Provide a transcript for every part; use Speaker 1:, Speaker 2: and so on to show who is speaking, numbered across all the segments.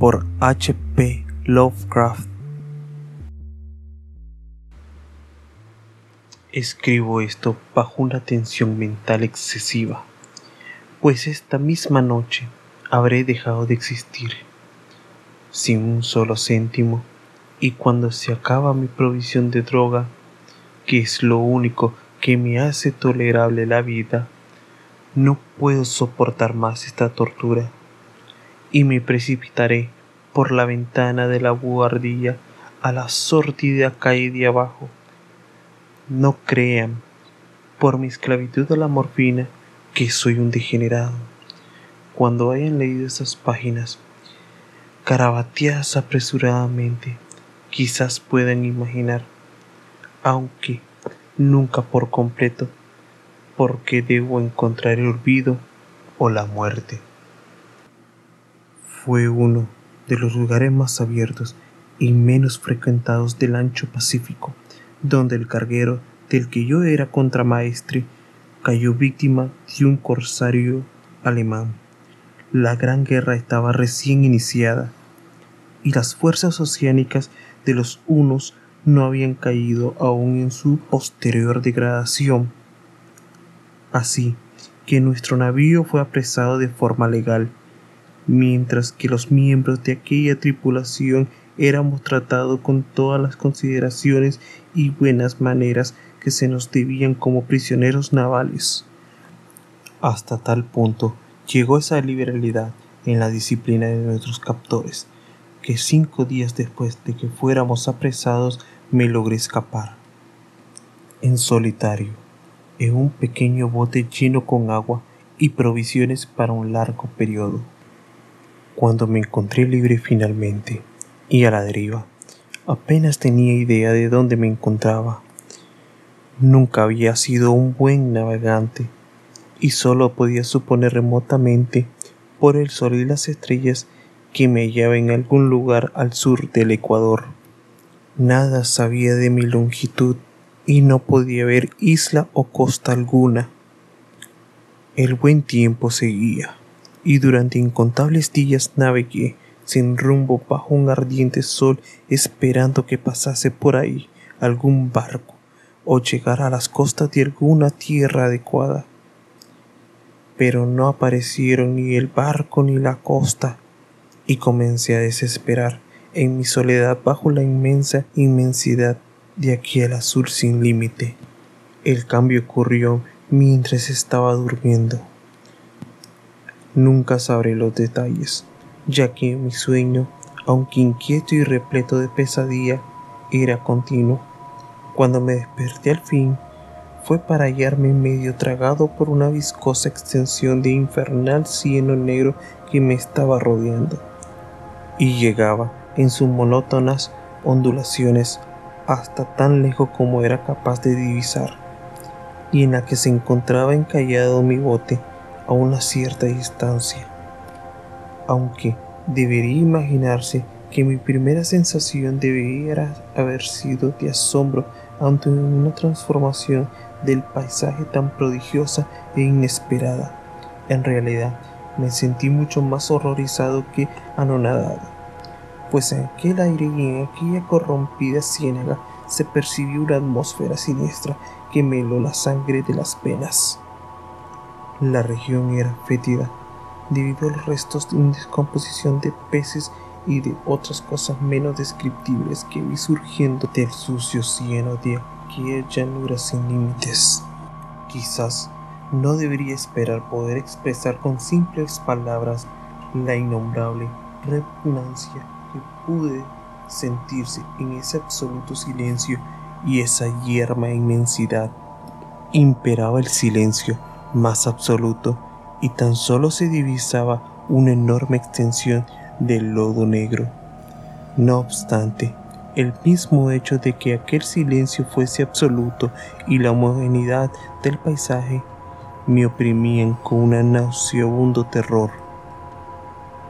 Speaker 1: Por H.P. Lovecraft. Escribo esto bajo una tensión mental excesiva, pues esta misma noche habré dejado de existir, sin un solo céntimo, y cuando se acaba mi provisión de droga, que es lo único que me hace tolerable la vida, no puedo soportar más esta tortura, y me precipitaré por la ventana de la buhardilla a la sordida calle de abajo no crean, por mi esclavitud a la morfina, que soy un degenerado. Cuando hayan leído esas páginas, carabateadas apresuradamente, quizás puedan imaginar, aunque nunca por completo, porque debo encontrar el olvido o la muerte. Fue uno de los lugares más abiertos y menos frecuentados del ancho Pacífico donde el carguero del que yo era contramaestre cayó víctima de un corsario alemán. La gran guerra estaba recién iniciada y las fuerzas oceánicas de los unos no habían caído aún en su posterior degradación. Así que nuestro navío fue apresado de forma legal, mientras que los miembros de aquella tripulación éramos tratados con todas las consideraciones y buenas maneras que se nos debían como prisioneros navales. Hasta tal punto llegó esa liberalidad en la disciplina de nuestros captores, que cinco días después de que fuéramos apresados me logré escapar. En solitario, en un pequeño bote lleno con agua y provisiones para un largo periodo. Cuando me encontré libre finalmente, y a la deriva. Apenas tenía idea de dónde me encontraba. Nunca había sido un buen navegante y solo podía suponer remotamente por el sol y las estrellas que me hallaba en algún lugar al sur del Ecuador. Nada sabía de mi longitud y no podía ver isla o costa alguna. El buen tiempo seguía y durante incontables días navegué sin rumbo bajo un ardiente sol esperando que pasase por ahí algún barco o llegara a las costas de alguna tierra adecuada. Pero no aparecieron ni el barco ni la costa y comencé a desesperar en mi soledad bajo la inmensa inmensidad de aquel azul sin límite. El cambio ocurrió mientras estaba durmiendo. Nunca sabré los detalles, ya que mi sueño, aunque inquieto y repleto de pesadilla, era continuo. Cuando me desperté al fin, fue para hallarme medio tragado por una viscosa extensión de infernal cielo negro que me estaba rodeando, y llegaba en sus monótonas ondulaciones hasta tan lejos como era capaz de divisar, y en la que se encontraba encallado mi bote a una cierta distancia aunque debería imaginarse que mi primera sensación debería haber sido de asombro ante una transformación del paisaje tan prodigiosa e inesperada. En realidad, me sentí mucho más horrorizado que anonadado, pues en aquel aire y en aquella corrompida ciénaga se percibió una atmósfera siniestra que me heló la sangre de las penas. La región era fétida debido a los restos de descomposición de peces y de otras cosas menos descriptibles que vi surgiendo del sucio cielo de aquella llanura sin límites. Quizás no debería esperar poder expresar con simples palabras la innombrable repugnancia que pude sentirse en ese absoluto silencio y esa yerma inmensidad. Imperaba el silencio más absoluto y tan solo se divisaba una enorme extensión de lodo negro. No obstante, el mismo hecho de que aquel silencio fuese absoluto y la homogeneidad del paisaje me oprimían con un nauseabundo terror.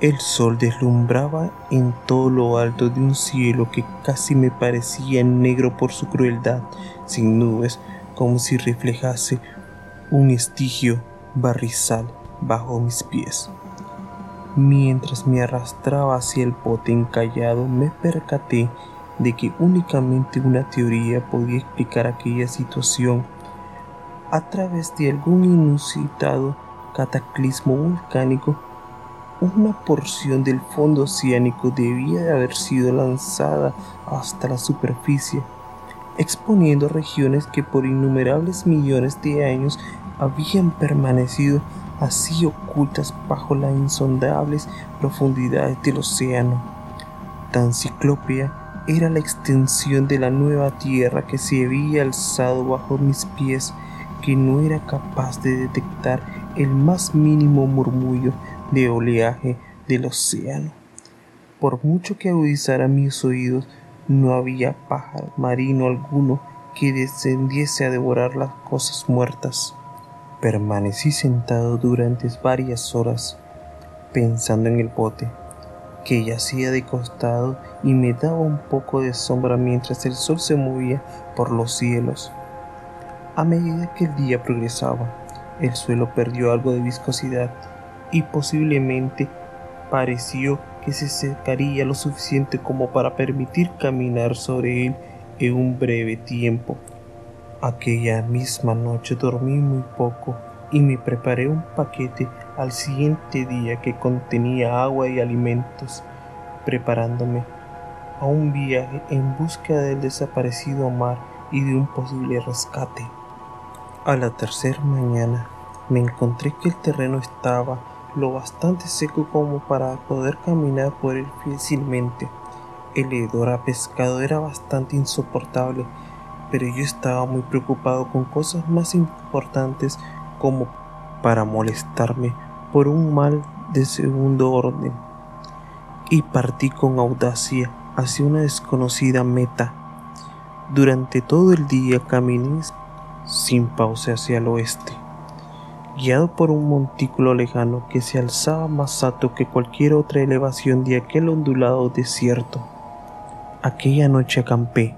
Speaker 1: El sol deslumbraba en todo lo alto de un cielo que casi me parecía negro por su crueldad, sin nubes, como si reflejase un estigio barrizal bajo mis pies. Mientras me arrastraba hacia el bote encallado, me percaté de que únicamente una teoría podía explicar aquella situación. A través de algún inusitado cataclismo volcánico, una porción del fondo oceánico debía de haber sido lanzada hasta la superficie, exponiendo regiones que por innumerables millones de años habían permanecido así ocultas bajo las insondables profundidades del océano. Tan ciclópea era la extensión de la nueva tierra que se había alzado bajo mis pies que no era capaz de detectar el más mínimo murmullo de oleaje del océano. Por mucho que agudizara mis oídos, no había pájaro marino alguno que descendiese a devorar las cosas muertas. Permanecí sentado durante varias horas pensando en el bote, que yacía de costado y me daba un poco de sombra mientras el sol se movía por los cielos. A medida que el día progresaba, el suelo perdió algo de viscosidad y posiblemente pareció que se secaría lo suficiente como para permitir caminar sobre él en un breve tiempo. Aquella misma noche dormí muy poco y me preparé un paquete al siguiente día que contenía agua y alimentos, preparándome a un viaje en busca del desaparecido mar y de un posible rescate. A la tercera mañana me encontré que el terreno estaba lo bastante seco como para poder caminar por él fácilmente. El hedor a pescado era bastante insoportable pero yo estaba muy preocupado con cosas más importantes como para molestarme por un mal de segundo orden. Y partí con audacia hacia una desconocida meta. Durante todo el día caminé sin pausa hacia el oeste, guiado por un montículo lejano que se alzaba más alto que cualquier otra elevación de aquel ondulado desierto. Aquella noche acampé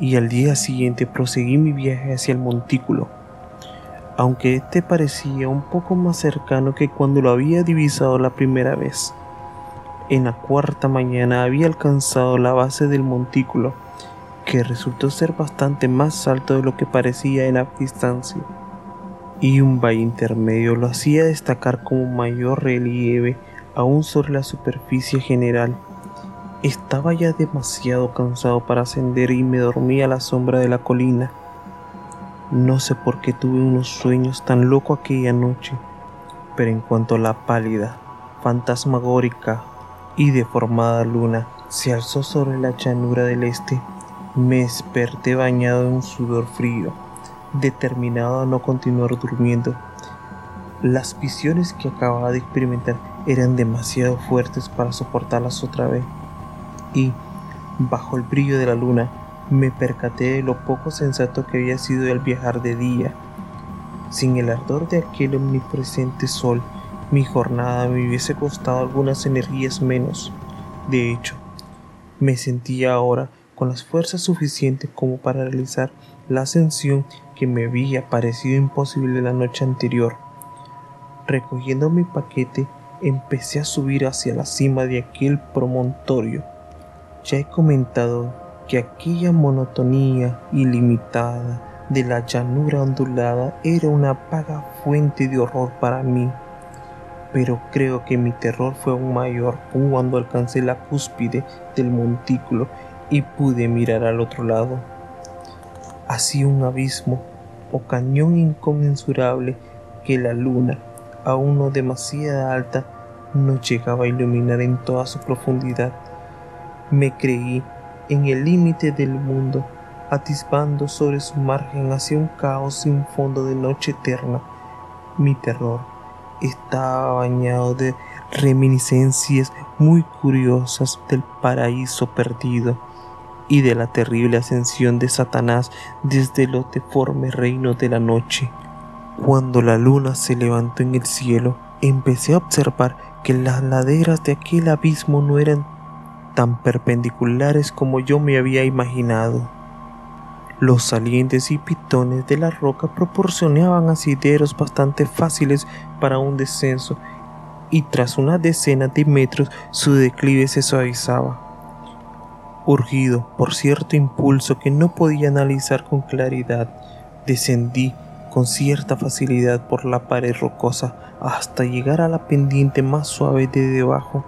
Speaker 1: y al día siguiente proseguí mi viaje hacia el montículo, aunque este parecía un poco más cercano que cuando lo había divisado la primera vez. En la cuarta mañana había alcanzado la base del montículo, que resultó ser bastante más alto de lo que parecía en la distancia, y un valle intermedio lo hacía destacar como mayor relieve aún sobre la superficie general. Estaba ya demasiado cansado para ascender y me dormí a la sombra de la colina. No sé por qué tuve unos sueños tan locos aquella noche, pero en cuanto la pálida, fantasmagórica y deformada luna se alzó sobre la llanura del este, me desperté bañado en un sudor frío, determinado a no continuar durmiendo. Las visiones que acababa de experimentar eran demasiado fuertes para soportarlas otra vez y, bajo el brillo de la luna, me percaté de lo poco sensato que había sido el viajar de día. Sin el ardor de aquel omnipresente sol, mi jornada me hubiese costado algunas energías menos. De hecho, me sentía ahora con las fuerzas suficientes como para realizar la ascensión que me había parecido imposible la noche anterior. Recogiendo mi paquete, empecé a subir hacia la cima de aquel promontorio. Ya he comentado que aquella monotonía ilimitada de la llanura ondulada era una vaga fuente de horror para mí, pero creo que mi terror fue aún mayor cuando alcancé la cúspide del montículo y pude mirar al otro lado. Así un abismo o cañón inconmensurable que la luna, aún no demasiado alta, no llegaba a iluminar en toda su profundidad me creí en el límite del mundo, atisbando sobre su margen hacia un caos sin fondo de noche eterna. Mi terror estaba bañado de reminiscencias muy curiosas del paraíso perdido y de la terrible ascensión de Satanás desde los deformes reinos de la noche. Cuando la luna se levantó en el cielo, empecé a observar que las laderas de aquel abismo no eran tan perpendiculares como yo me había imaginado. Los salientes y pitones de la roca proporcionaban asideros bastante fáciles para un descenso y tras una decena de metros su declive se suavizaba. Urgido por cierto impulso que no podía analizar con claridad, descendí con cierta facilidad por la pared rocosa hasta llegar a la pendiente más suave de debajo,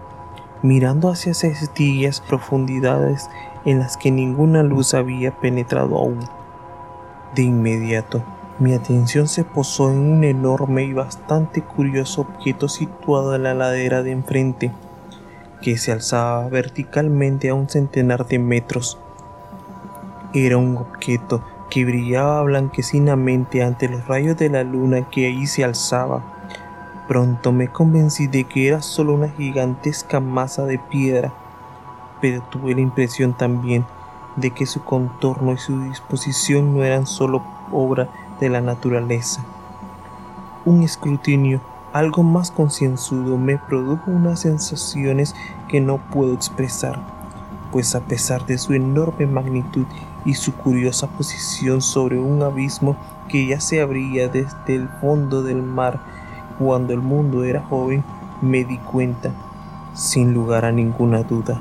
Speaker 1: mirando hacia esas profundidades en las que ninguna luz había penetrado aún. De inmediato, mi atención se posó en un enorme y bastante curioso objeto situado en la ladera de enfrente, que se alzaba verticalmente a un centenar de metros. Era un objeto que brillaba blanquecinamente ante los rayos de la luna que allí se alzaba. Pronto me convencí de que era solo una gigantesca masa de piedra, pero tuve la impresión también de que su contorno y su disposición no eran solo obra de la naturaleza. Un escrutinio algo más concienzudo me produjo unas sensaciones que no puedo expresar, pues a pesar de su enorme magnitud y su curiosa posición sobre un abismo que ya se abría desde el fondo del mar cuando el mundo era joven, me di cuenta, sin lugar a ninguna duda,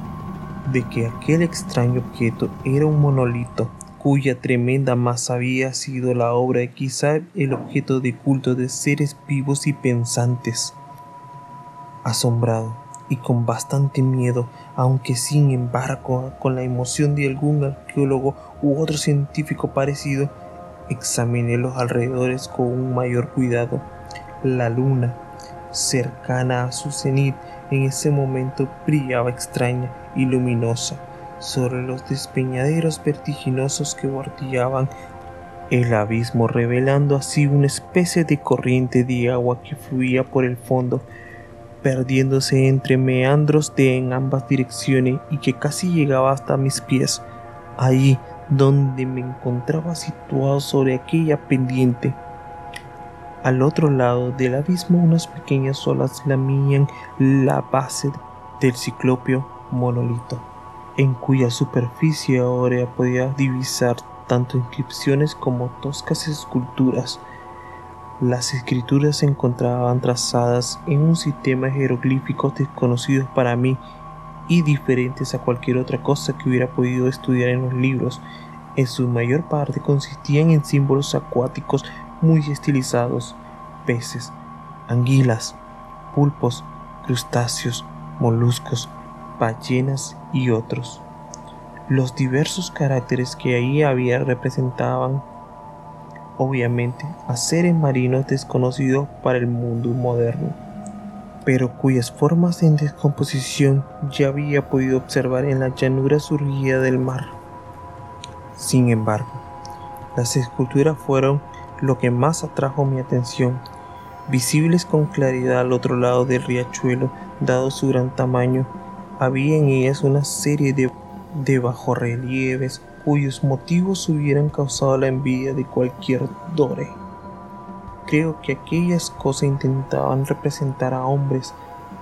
Speaker 1: de que aquel extraño objeto era un monolito cuya tremenda masa había sido la obra y quizá el objeto de culto de seres vivos y pensantes. Asombrado y con bastante miedo, aunque sin embargo con la emoción de algún arqueólogo u otro científico parecido, examiné los alrededores con un mayor cuidado. La luna, cercana a su cenit, en ese momento brillaba extraña y luminosa sobre los despeñaderos vertiginosos que bordeaban el abismo, revelando así una especie de corriente de agua que fluía por el fondo, perdiéndose entre meandros de en ambas direcciones y que casi llegaba hasta mis pies, ahí donde me encontraba situado sobre aquella pendiente. Al otro lado del abismo unas pequeñas olas lamían la base del ciclopio monolito en cuya superficie ahora podía divisar tanto inscripciones como toscas esculturas. Las escrituras se encontraban trazadas en un sistema de jeroglíficos desconocidos para mí y diferentes a cualquier otra cosa que hubiera podido estudiar en los libros. En su mayor parte consistían en símbolos acuáticos muy estilizados, peces, anguilas, pulpos, crustáceos, moluscos, ballenas y otros. Los diversos caracteres que ahí había representaban obviamente a seres marinos desconocidos para el mundo moderno, pero cuyas formas en descomposición ya había podido observar en la llanura surgida del mar. Sin embargo, las esculturas fueron lo que más atrajo mi atención, visibles con claridad al otro lado del riachuelo, dado su gran tamaño había en ellas una serie de, de bajorrelieves cuyos motivos hubieran causado la envidia de cualquier dore. Creo que aquellas cosas intentaban representar a hombres,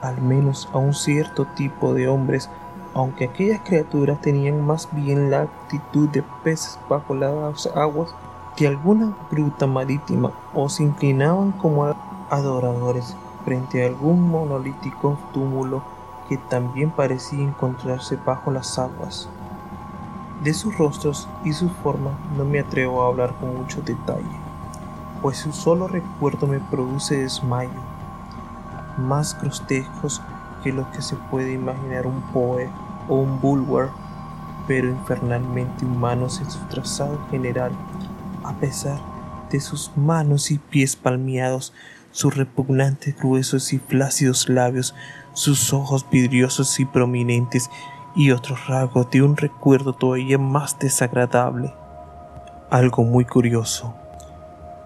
Speaker 1: al menos a un cierto tipo de hombres, aunque aquellas criaturas tenían más bien la actitud de peces bajo las aguas que alguna gruta marítima o se inclinaban como adoradores frente a algún monolítico túmulo que también parecía encontrarse bajo las aguas. De sus rostros y su forma no me atrevo a hablar con mucho detalle, pues su solo recuerdo me produce desmayo, más grotescos que lo que se puede imaginar un poe o un bulwer, pero infernalmente humanos en su trazado general, a pesar de sus manos y pies palmeados, sus repugnantes gruesos y flácidos labios, sus ojos vidriosos y prominentes y otros rasgos de un recuerdo todavía más desagradable. Algo muy curioso.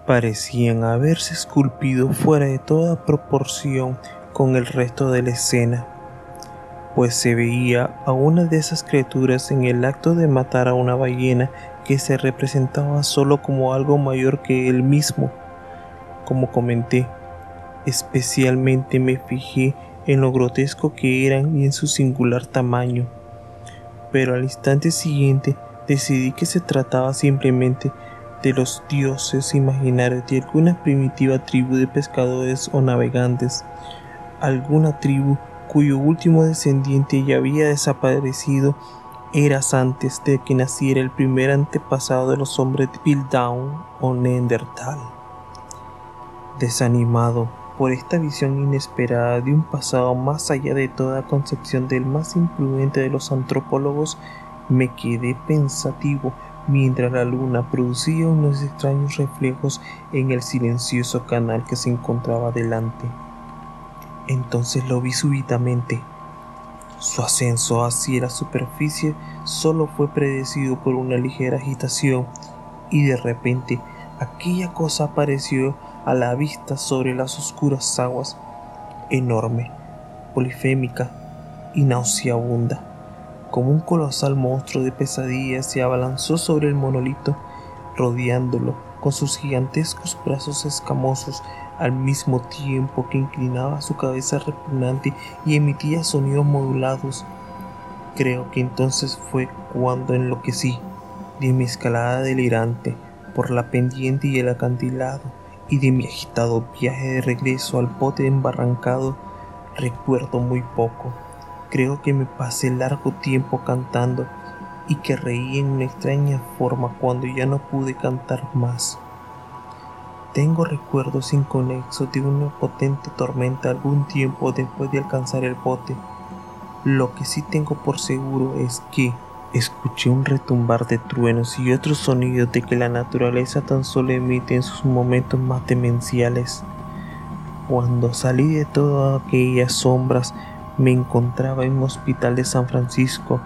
Speaker 1: Parecían haberse esculpido fuera de toda proporción con el resto de la escena, pues se veía a una de esas criaturas en el acto de matar a una ballena que se representaba solo como algo mayor que él mismo. Como comenté, especialmente me fijé en lo grotesco que eran y en su singular tamaño. Pero al instante siguiente decidí que se trataba simplemente de los dioses imaginarios de alguna primitiva tribu de pescadores o navegantes. alguna tribu cuyo último descendiente ya había desaparecido eras antes de que naciera el primer antepasado de los hombres de Piltdown o Neandertal. Desanimado por esta visión inesperada de un pasado más allá de toda concepción del más imprudente de los antropólogos, me quedé pensativo mientras la luna producía unos extraños reflejos en el silencioso canal que se encontraba delante. Entonces lo vi súbitamente. Su ascenso hacia la superficie solo fue predecido por una ligera agitación y de repente aquella cosa apareció a la vista sobre las oscuras aguas, enorme, polifémica y nauseabunda. Como un colosal monstruo de pesadilla se abalanzó sobre el monolito, rodeándolo con sus gigantescos brazos escamosos al mismo tiempo que inclinaba su cabeza repugnante y emitía sonidos modulados. Creo que entonces fue cuando enloquecí de mi escalada delirante por la pendiente y el acantilado y de mi agitado viaje de regreso al bote embarrancado. Recuerdo muy poco. Creo que me pasé largo tiempo cantando y que reí en una extraña forma cuando ya no pude cantar más. Tengo recuerdos inconexos de una potente tormenta algún tiempo después de alcanzar el bote. Lo que sí tengo por seguro es que escuché un retumbar de truenos y otros sonidos de que la naturaleza tan solo emite en sus momentos más demenciales. Cuando salí de todas aquellas sombras, me encontraba en un hospital de San Francisco.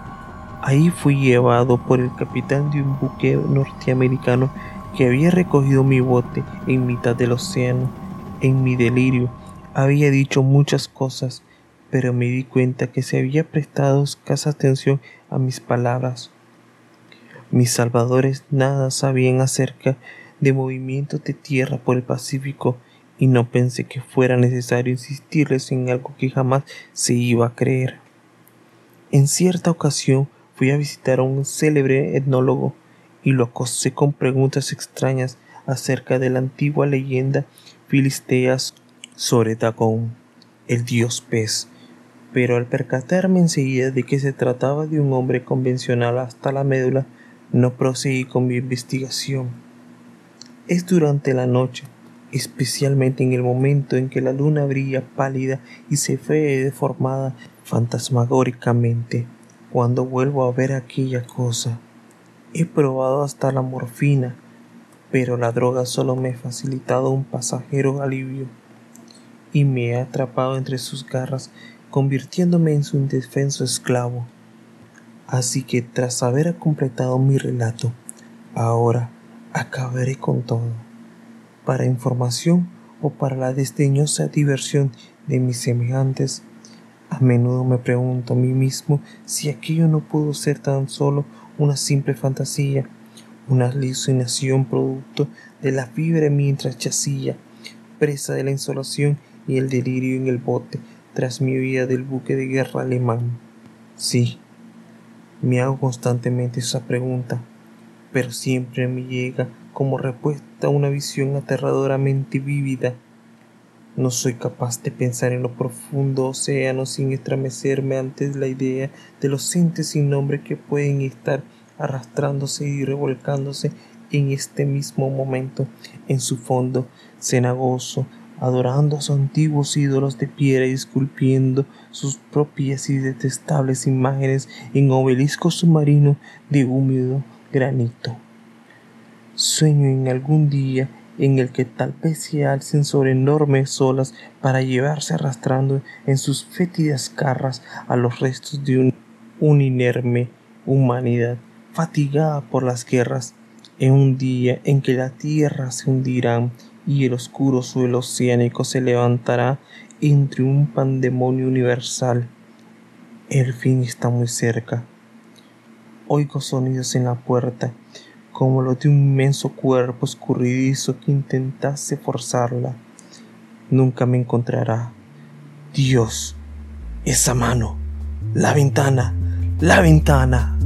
Speaker 1: Ahí fui llevado por el capitán de un buque norteamericano que había recogido mi bote en mitad del océano. En mi delirio había dicho muchas cosas, pero me di cuenta que se había prestado escasa atención a mis palabras. Mis salvadores nada sabían acerca de movimientos de tierra por el Pacífico y no pensé que fuera necesario insistirles en algo que jamás se iba a creer. En cierta ocasión fui a visitar a un célebre etnólogo y lo acosé con preguntas extrañas acerca de la antigua leyenda filisteas sobre Dagón, el dios pez. Pero al percatarme enseguida de que se trataba de un hombre convencional hasta la médula, no proseguí con mi investigación. Es durante la noche, especialmente en el momento en que la luna brilla pálida y se ve deformada fantasmagóricamente, cuando vuelvo a ver aquella cosa. He probado hasta la morfina, pero la droga solo me ha facilitado un pasajero alivio y me ha atrapado entre sus garras, convirtiéndome en su indefenso esclavo. Así que tras haber completado mi relato, ahora acabaré con todo, para información o para la desdeñosa diversión de mis semejantes. A menudo me pregunto a mí mismo si aquello no pudo ser tan solo una simple fantasía, una alucinación producto de la fiebre mientras yacía, presa de la insolación y el delirio en el bote tras mi huida del buque de guerra alemán. Sí, me hago constantemente esa pregunta, pero siempre me llega como respuesta una visión aterradoramente vívida. No soy capaz de pensar en lo profundo océano sin estremecerme ante la idea de los entes sin nombre que pueden estar arrastrándose y revolcándose en este mismo momento en su fondo cenagoso, adorando a sus antiguos ídolos de piedra y esculpiendo sus propias y detestables imágenes en obelisco submarino de húmedo granito. Sueño en algún día en el que tal vez se alcen sobre enormes olas para llevarse arrastrando en sus fétidas garras a los restos de un, un inerme humanidad fatigada por las guerras, en un día en que la tierra se hundirá y el oscuro suelo oceánico se levantará entre un pandemonio universal. El fin está muy cerca. Oigo sonidos en la puerta, como los de un inmenso cuerpo escurridizo que intentase forzarla. Nunca me encontrará. Dios, esa mano, la ventana, la ventana.